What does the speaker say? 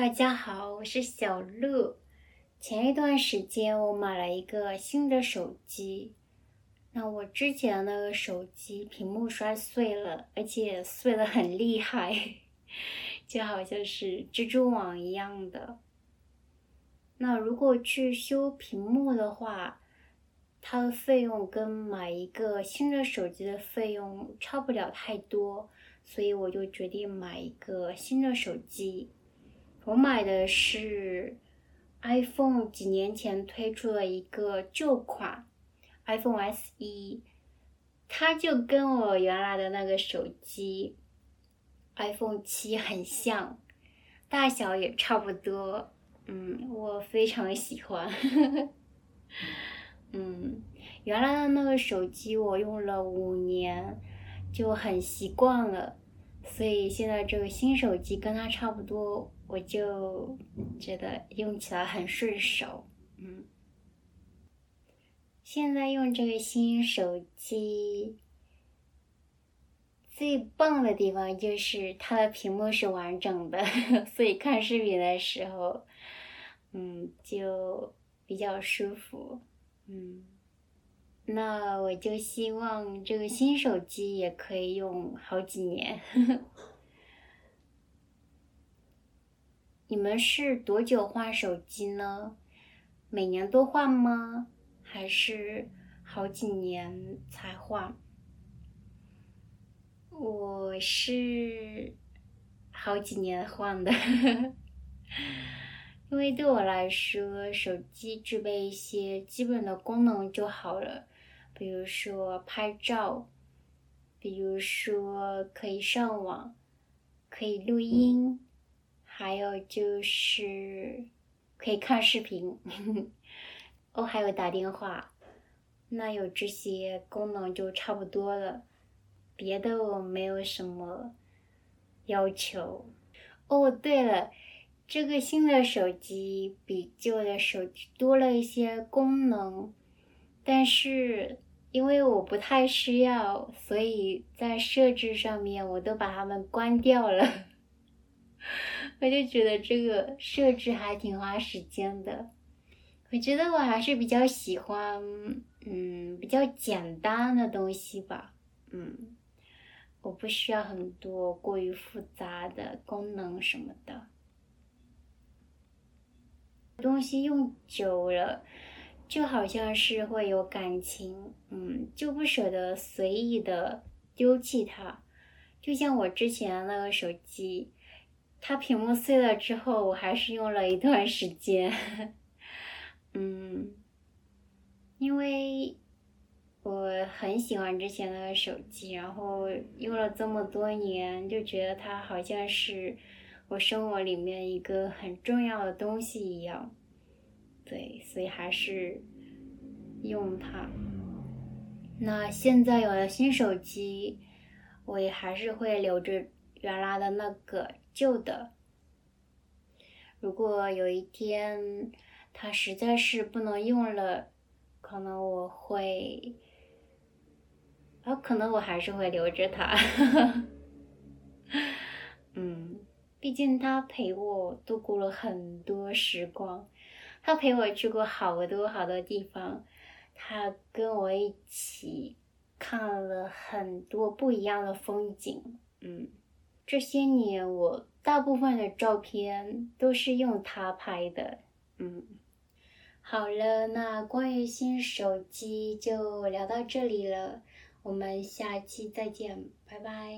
大家好，我是小乐。前一段时间我买了一个新的手机，那我之前那个手机屏幕摔碎了，而且碎的很厉害，就好像是蜘蛛网一样的。那如果去修屏幕的话，它的费用跟买一个新的手机的费用差不了太多，所以我就决定买一个新的手机。我买的是 iPhone 几年前推出的一个旧款 iPhone SE，它就跟我原来的那个手机 iPhone 七很像，大小也差不多。嗯，我非常喜欢。嗯，原来的那个手机我用了五年，就很习惯了，所以现在这个新手机跟它差不多。我就觉得用起来很顺手，嗯。现在用这个新手机最棒的地方就是它的屏幕是完整的，所以看视频的时候，嗯，就比较舒服，嗯。那我就希望这个新手机也可以用好几年。你们是多久换手机呢？每年都换吗？还是好几年才换？我是好几年换的，因为对我来说，手机具备一些基本的功能就好了，比如说拍照，比如说可以上网，可以录音。还有就是可以看视频，哦，还有打电话，那有这些功能就差不多了，别的我没有什么要求。哦，对了，这个新的手机比旧的手机多了一些功能，但是因为我不太需要，所以在设置上面我都把它们关掉了。我就觉得这个设置还挺花时间的。我觉得我还是比较喜欢，嗯，比较简单的东西吧。嗯，我不需要很多过于复杂的功能什么的。东西用久了，就好像是会有感情，嗯，就不舍得随意的丢弃它。就像我之前那个手机。它屏幕碎了之后，我还是用了一段时间，嗯，因为我很喜欢之前那个手机，然后用了这么多年，就觉得它好像是我生活里面一个很重要的东西一样，对，所以还是用它。那现在有了新手机，我也还是会留着原来的那个。旧的，如果有一天它实在是不能用了，可能我会，啊，可能我还是会留着它。嗯，毕竟它陪我度过了很多时光，他陪我去过好多好多地方，他跟我一起看了很多不一样的风景。嗯。这些年，我大部分的照片都是用它拍的。嗯，好了，那关于新手机就聊到这里了，我们下期再见，拜拜。